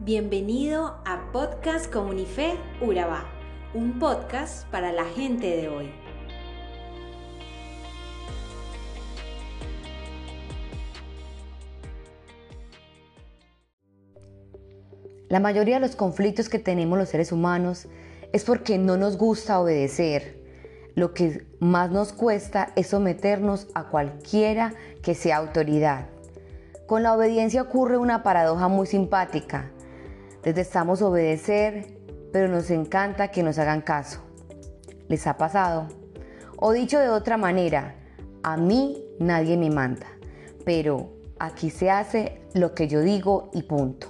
Bienvenido a Podcast Comunife Urabá, un podcast para la gente de hoy. La mayoría de los conflictos que tenemos los seres humanos es porque no nos gusta obedecer. Lo que más nos cuesta es someternos a cualquiera que sea autoridad. Con la obediencia ocurre una paradoja muy simpática. Detestamos obedecer, pero nos encanta que nos hagan caso. ¿Les ha pasado? O dicho de otra manera, a mí nadie me manda, pero aquí se hace lo que yo digo y punto.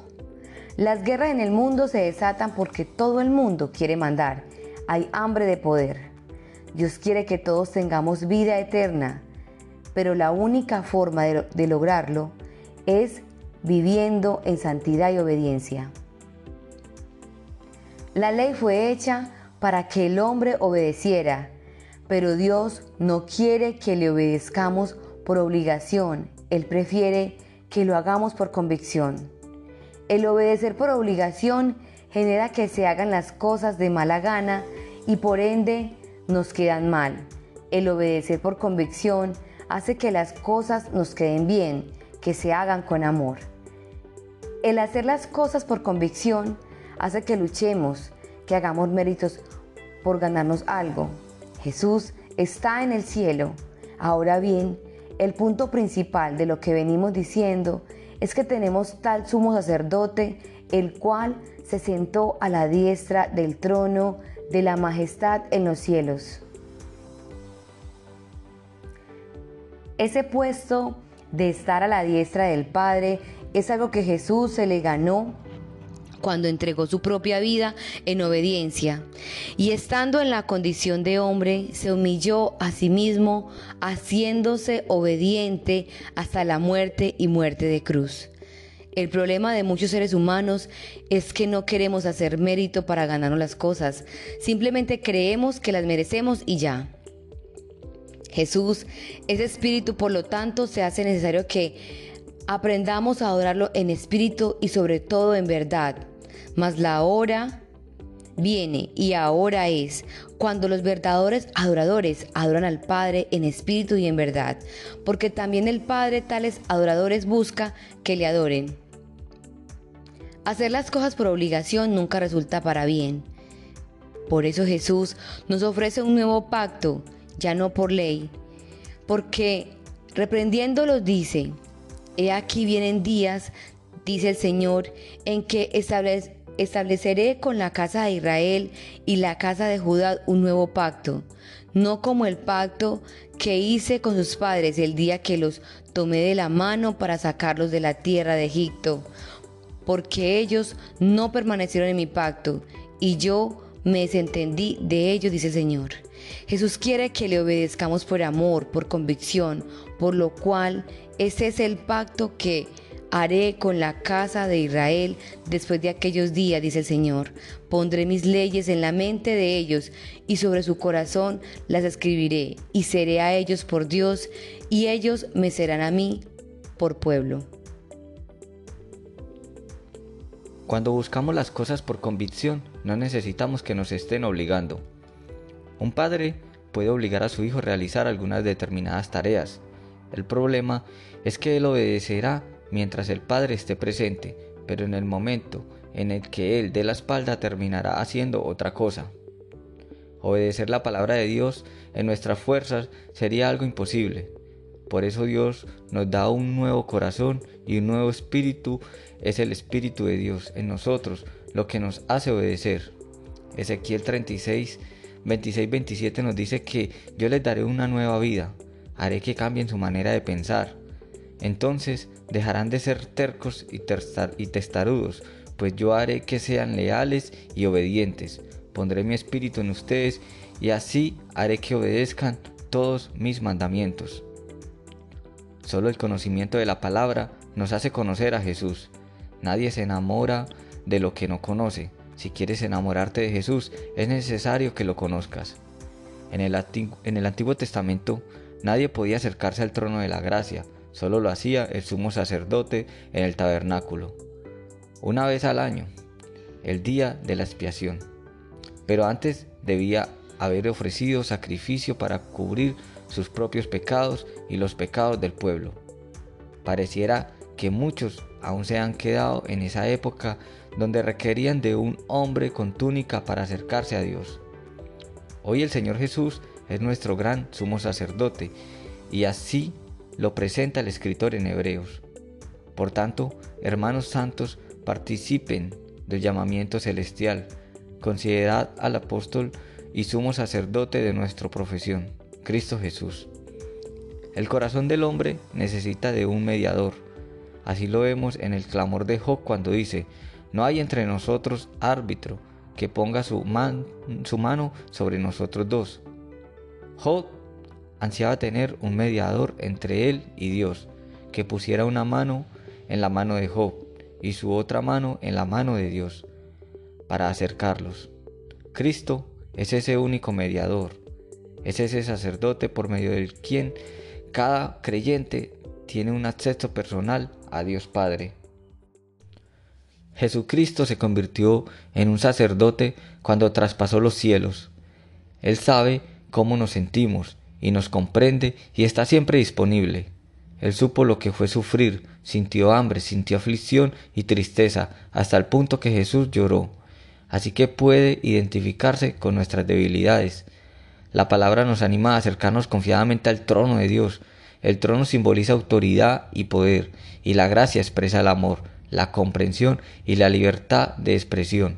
Las guerras en el mundo se desatan porque todo el mundo quiere mandar. Hay hambre de poder. Dios quiere que todos tengamos vida eterna, pero la única forma de, lograrlo es viviendo en santidad y obediencia. La ley fue hecha para que el hombre obedeciera, pero Dios no quiere que le obedezcamos por obligación, Él prefiere que lo hagamos por convicción. El obedecer por obligación genera que se hagan las cosas de mala gana y por ende nos quedan mal. El obedecer por convicción hace que las cosas nos queden bien, que se hagan con amor. El hacer las cosas por convicción hace que luchemos, que hagamos méritos por ganarnos algo. Jesús está en el cielo. Ahora bien, el punto principal de lo que venimos diciendo es que tenemos tal sumo sacerdote, el cual se sentó a la diestra del trono de la majestad en los cielos. Ese puesto de estar a la diestra del Padre es algo que Jesús se le ganó cuando entregó su propia vida en obediencia, y estando en la condición de hombre, se humilló a sí mismo, haciéndose obediente hasta la muerte y muerte de cruz. El problema de muchos seres humanos es que no queremos hacer mérito para ganarnos las cosas, simplemente creemos que las merecemos y ya. Jesús es espíritu, por lo tanto se hace necesario que aprendamos a adorarlo en espíritu y sobre todo en verdad. Mas la hora viene y ahora es cuando los verdaderos adoradores adoran al Padre en espíritu y en verdad, porque también el Padre tales adoradores busca que le adoren. Hacer las cosas por obligación nunca resulta para bien. Por eso Jesús nos ofrece un nuevo pacto, ya no por ley, porque reprendiéndolos dice, He aquí vienen días, dice el Señor, en que estableceré con la casa de Israel y la casa de Judá un nuevo pacto, no como el pacto que hice con sus padres el día que los tomé de la mano para sacarlos de la tierra de Egipto, porque ellos no permanecieron en mi pacto y yo me desentendí de ellos, dice el Señor. Jesús quiere que le obedezcamos por amor, por convicción, por lo cual ese es el pacto que haré con la casa de Israel después de aquellos días, dice el Señor. Pondré mis leyes en la mente de ellos y sobre su corazón las escribiré y seré a ellos por Dios y ellos me serán a mí por pueblo. Cuando buscamos las cosas por convicción, no necesitamos que nos estén obligando. Un padre puede obligar a su hijo a realizar algunas determinadas tareas, el problema es que él obedecerá mientras el Padre esté presente, pero en el momento en el que él dé la espalda terminará haciendo otra cosa. Obedecer la palabra de Dios en nuestras fuerzas sería algo imposible. Por eso Dios nos da un nuevo corazón y un nuevo espíritu es el espíritu de Dios en nosotros, lo que nos hace obedecer. Ezequiel 36, 26, 27 nos dice que yo les daré una nueva vida haré que cambien su manera de pensar. Entonces dejarán de ser tercos y, testarudos, pues yo haré que sean leales y obedientes. Pondré mi espíritu en ustedes y así haré que obedezcan todos mis mandamientos. Solo el conocimiento de la palabra nos hace conocer a Jesús. Nadie se enamora de lo que no conoce. Si quieres enamorarte de Jesús, es necesario que lo conozcas. En el Antiguo Testamento Nadie podía acercarse al trono de la gracia, solo lo hacía el sumo sacerdote en el tabernáculo. una vez al año, el día de la expiación. Pero antes debía haber ofrecido sacrificio para cubrir sus propios pecados y los pecados del pueblo. Pareciera que muchos aún se han quedado en esa época donde requerían de un hombre con túnica para acercarse a Dios. Hoy el Señor Jesús es nuestro gran sumo sacerdote y así lo presenta el escritor en Hebreos. Por tanto, hermanos santos, participen del llamamiento celestial. Considerad al apóstol y sumo sacerdote de nuestra profesión, Cristo Jesús. El corazón del hombre necesita de un mediador. Así lo vemos en el clamor de Job cuando dice, no hay entre nosotros árbitro que ponga su, su mano sobre nosotros dos. Job ansiaba tener un mediador entre él y Dios, que pusiera una mano en la mano de Job y su otra mano en la mano de Dios, para acercarlos. Cristo es ese único mediador, es ese sacerdote por medio del quien cada creyente tiene un acceso personal a Dios Padre. Jesucristo se convirtió en un sacerdote cuando traspasó los cielos. Él sabe cómo nos sentimos y nos comprende y está siempre disponible. Él supo lo que fue sufrir, sintió hambre, sintió aflicción y tristeza, hasta el punto que Jesús lloró. Así que puede identificarse con nuestras debilidades. La palabra nos anima a acercarnos confiadamente al trono de Dios. El trono simboliza autoridad y poder, y la gracia expresa el amor, la comprensión y la libertad de expresión.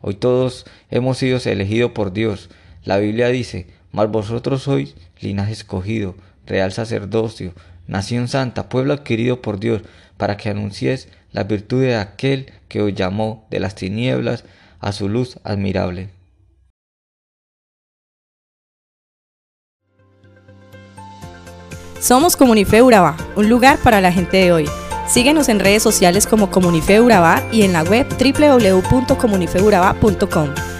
Hoy todos hemos sido elegidos por Dios. La Biblia dice, mas vosotros sois linaje escogido, real sacerdocio, nación santa, pueblo adquirido por Dios, para que anuncies la virtud de aquel que os llamó de las tinieblas a su luz admirable. Somos Comunife Urabá, un lugar para la gente de hoy. Síguenos en redes sociales como Comunife Urabá y en la web www.comunifeurabá.com.